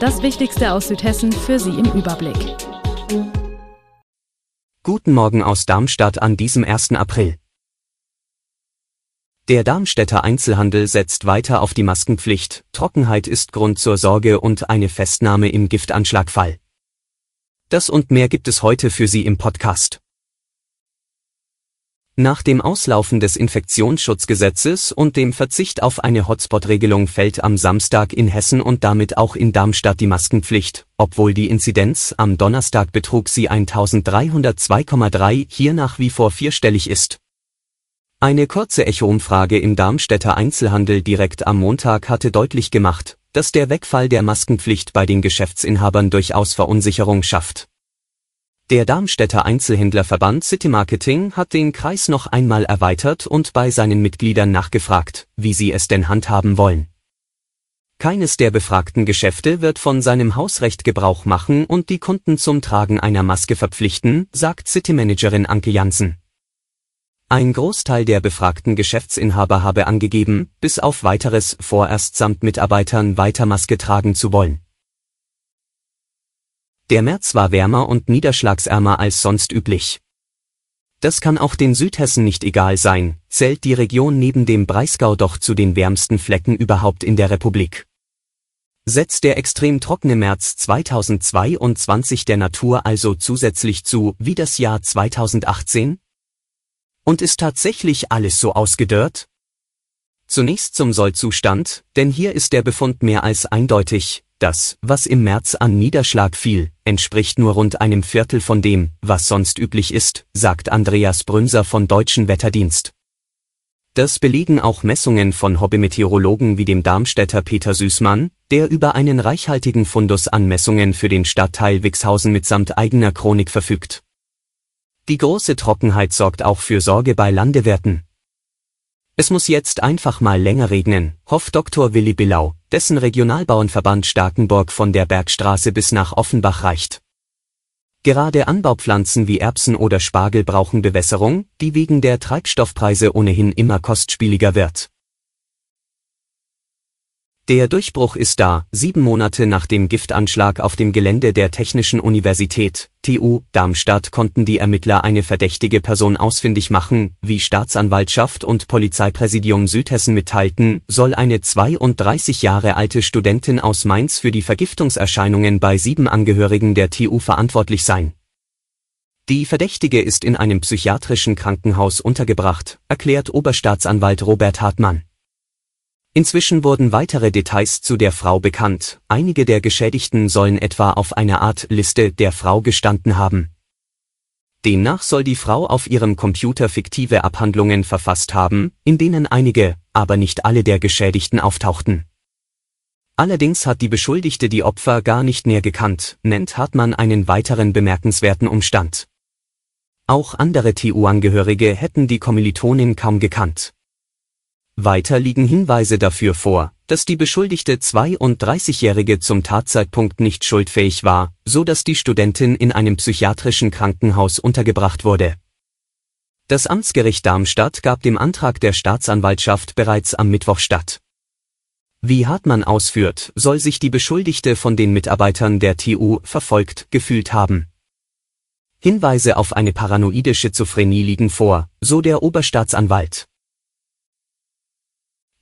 Das Wichtigste aus Südhessen für Sie im Überblick. Guten Morgen aus Darmstadt an diesem 1. April. Der Darmstädter Einzelhandel setzt weiter auf die Maskenpflicht, Trockenheit ist Grund zur Sorge und eine Festnahme im Giftanschlagfall. Das und mehr gibt es heute für Sie im Podcast. Nach dem Auslaufen des Infektionsschutzgesetzes und dem Verzicht auf eine Hotspot-Regelung fällt am Samstag in Hessen und damit auch in Darmstadt die Maskenpflicht, obwohl die Inzidenz am Donnerstag betrug sie 1302,3 hier nach wie vor vierstellig ist. Eine kurze Echo-Umfrage im Darmstädter Einzelhandel direkt am Montag hatte deutlich gemacht, dass der Wegfall der Maskenpflicht bei den Geschäftsinhabern durchaus Verunsicherung schafft. Der Darmstädter Einzelhändlerverband City Marketing hat den Kreis noch einmal erweitert und bei seinen Mitgliedern nachgefragt, wie sie es denn handhaben wollen. Keines der befragten Geschäfte wird von seinem Hausrecht Gebrauch machen und die Kunden zum Tragen einer Maske verpflichten, sagt City-Managerin Anke Jansen. Ein Großteil der befragten Geschäftsinhaber habe angegeben, bis auf weiteres vorerst samt Mitarbeitern weiter Maske tragen zu wollen. Der März war wärmer und niederschlagsärmer als sonst üblich. Das kann auch den Südhessen nicht egal sein, zählt die Region neben dem Breisgau doch zu den wärmsten Flecken überhaupt in der Republik. Setzt der extrem trockene März 2022 der Natur also zusätzlich zu wie das Jahr 2018? Und ist tatsächlich alles so ausgedörrt? Zunächst zum Sollzustand, denn hier ist der Befund mehr als eindeutig, das, was im März an Niederschlag fiel, entspricht nur rund einem Viertel von dem, was sonst üblich ist, sagt Andreas Brünser von Deutschen Wetterdienst. Das belegen auch Messungen von Hobbymeteorologen wie dem Darmstädter Peter Süßmann, der über einen reichhaltigen Fundus an Messungen für den Stadtteil Wixhausen mitsamt eigener Chronik verfügt. Die große Trockenheit sorgt auch für Sorge bei Landewirten. Es muss jetzt einfach mal länger regnen, hofft Dr. Willi Billau, dessen Regionalbauernverband Starkenburg von der Bergstraße bis nach Offenbach reicht. Gerade Anbaupflanzen wie Erbsen oder Spargel brauchen Bewässerung, die wegen der Treibstoffpreise ohnehin immer kostspieliger wird. Der Durchbruch ist da, sieben Monate nach dem Giftanschlag auf dem Gelände der Technischen Universität, TU, Darmstadt konnten die Ermittler eine verdächtige Person ausfindig machen, wie Staatsanwaltschaft und Polizeipräsidium Südhessen mitteilten, soll eine 32 Jahre alte Studentin aus Mainz für die Vergiftungserscheinungen bei sieben Angehörigen der TU verantwortlich sein. Die Verdächtige ist in einem psychiatrischen Krankenhaus untergebracht, erklärt Oberstaatsanwalt Robert Hartmann. Inzwischen wurden weitere Details zu der Frau bekannt, einige der Geschädigten sollen etwa auf einer Art Liste der Frau gestanden haben. Demnach soll die Frau auf ihrem Computer fiktive Abhandlungen verfasst haben, in denen einige, aber nicht alle der Geschädigten auftauchten. Allerdings hat die Beschuldigte die Opfer gar nicht näher gekannt, nennt Hartmann einen weiteren bemerkenswerten Umstand. Auch andere TU-Angehörige hätten die Kommilitonin kaum gekannt. Weiter liegen Hinweise dafür vor, dass die beschuldigte 32-Jährige zum Tatzeitpunkt nicht schuldfähig war, so dass die Studentin in einem psychiatrischen Krankenhaus untergebracht wurde. Das Amtsgericht Darmstadt gab dem Antrag der Staatsanwaltschaft bereits am Mittwoch statt. Wie Hartmann ausführt, soll sich die Beschuldigte von den Mitarbeitern der TU verfolgt gefühlt haben. Hinweise auf eine paranoide Schizophrenie liegen vor, so der Oberstaatsanwalt.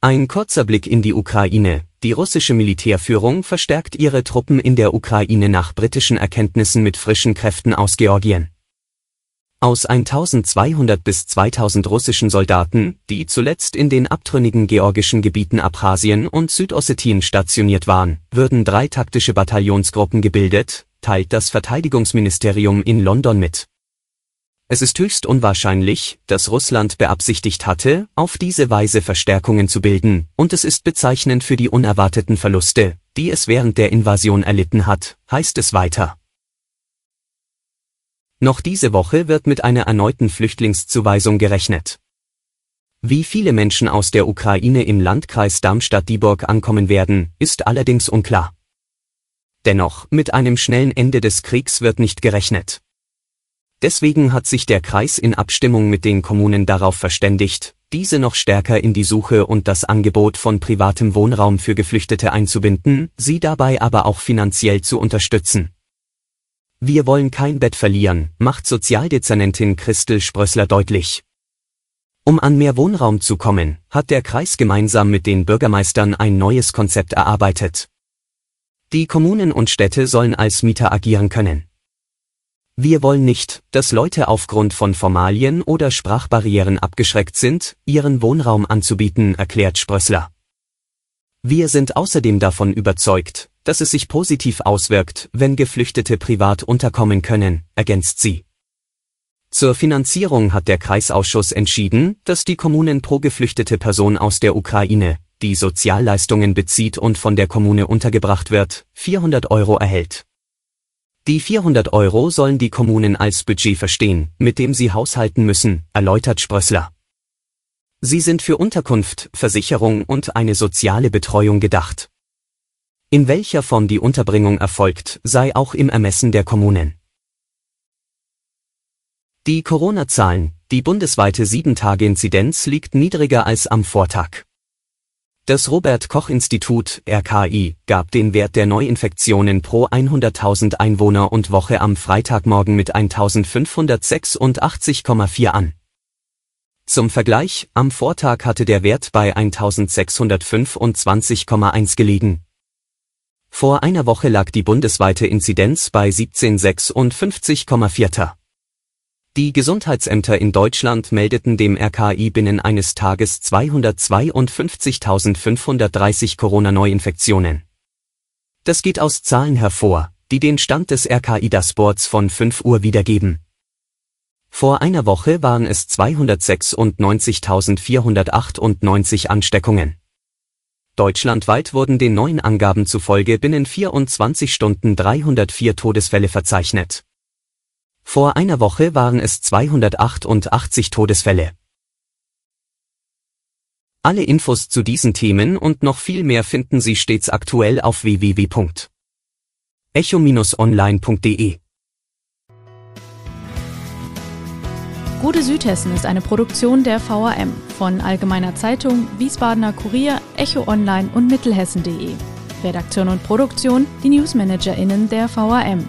Ein kurzer Blick in die Ukraine. Die russische Militärführung verstärkt ihre Truppen in der Ukraine nach britischen Erkenntnissen mit frischen Kräften aus Georgien. Aus 1200 bis 2000 russischen Soldaten, die zuletzt in den abtrünnigen georgischen Gebieten Abchasien und Südossetien stationiert waren, würden drei taktische Bataillonsgruppen gebildet, teilt das Verteidigungsministerium in London mit. Es ist höchst unwahrscheinlich, dass Russland beabsichtigt hatte, auf diese Weise Verstärkungen zu bilden, und es ist bezeichnend für die unerwarteten Verluste, die es während der Invasion erlitten hat, heißt es weiter. Noch diese Woche wird mit einer erneuten Flüchtlingszuweisung gerechnet. Wie viele Menschen aus der Ukraine im Landkreis Darmstadt-Dieburg ankommen werden, ist allerdings unklar. Dennoch, mit einem schnellen Ende des Kriegs wird nicht gerechnet. Deswegen hat sich der Kreis in Abstimmung mit den Kommunen darauf verständigt, diese noch stärker in die Suche und das Angebot von privatem Wohnraum für Geflüchtete einzubinden, sie dabei aber auch finanziell zu unterstützen. Wir wollen kein Bett verlieren, macht Sozialdezernentin Christel Sprössler deutlich. Um an mehr Wohnraum zu kommen, hat der Kreis gemeinsam mit den Bürgermeistern ein neues Konzept erarbeitet. Die Kommunen und Städte sollen als Mieter agieren können. Wir wollen nicht, dass Leute aufgrund von Formalien oder Sprachbarrieren abgeschreckt sind, ihren Wohnraum anzubieten, erklärt Sprössler. Wir sind außerdem davon überzeugt, dass es sich positiv auswirkt, wenn Geflüchtete privat unterkommen können, ergänzt sie. Zur Finanzierung hat der Kreisausschuss entschieden, dass die Kommunen pro geflüchtete Person aus der Ukraine, die Sozialleistungen bezieht und von der Kommune untergebracht wird, 400 Euro erhält. Die 400 Euro sollen die Kommunen als Budget verstehen, mit dem sie haushalten müssen, erläutert Sprössler. Sie sind für Unterkunft, Versicherung und eine soziale Betreuung gedacht. In welcher Form die Unterbringung erfolgt, sei auch im Ermessen der Kommunen. Die Corona-Zahlen, die bundesweite 7-Tage-Inzidenz liegt niedriger als am Vortag. Das Robert Koch Institut RKI gab den Wert der Neuinfektionen pro 100.000 Einwohner und Woche am Freitagmorgen mit 1586,4 an. Zum Vergleich, am Vortag hatte der Wert bei 1625,1 gelegen. Vor einer Woche lag die bundesweite Inzidenz bei 1756,4. Die Gesundheitsämter in Deutschland meldeten dem RKI binnen eines Tages 252.530 Corona-Neuinfektionen. Das geht aus Zahlen hervor, die den Stand des RKI-Dashboards von 5 Uhr wiedergeben. Vor einer Woche waren es 296.498 Ansteckungen. Deutschlandweit wurden den neuen Angaben zufolge binnen 24 Stunden 304 Todesfälle verzeichnet. Vor einer Woche waren es 288 Todesfälle. Alle Infos zu diesen Themen und noch viel mehr finden Sie stets aktuell auf www.echo-online.de. Gute Südhessen ist eine Produktion der VRM von Allgemeiner Zeitung, Wiesbadener Kurier, Echo Online und Mittelhessen.de. Redaktion und Produktion die NewsmanagerInnen der VRM.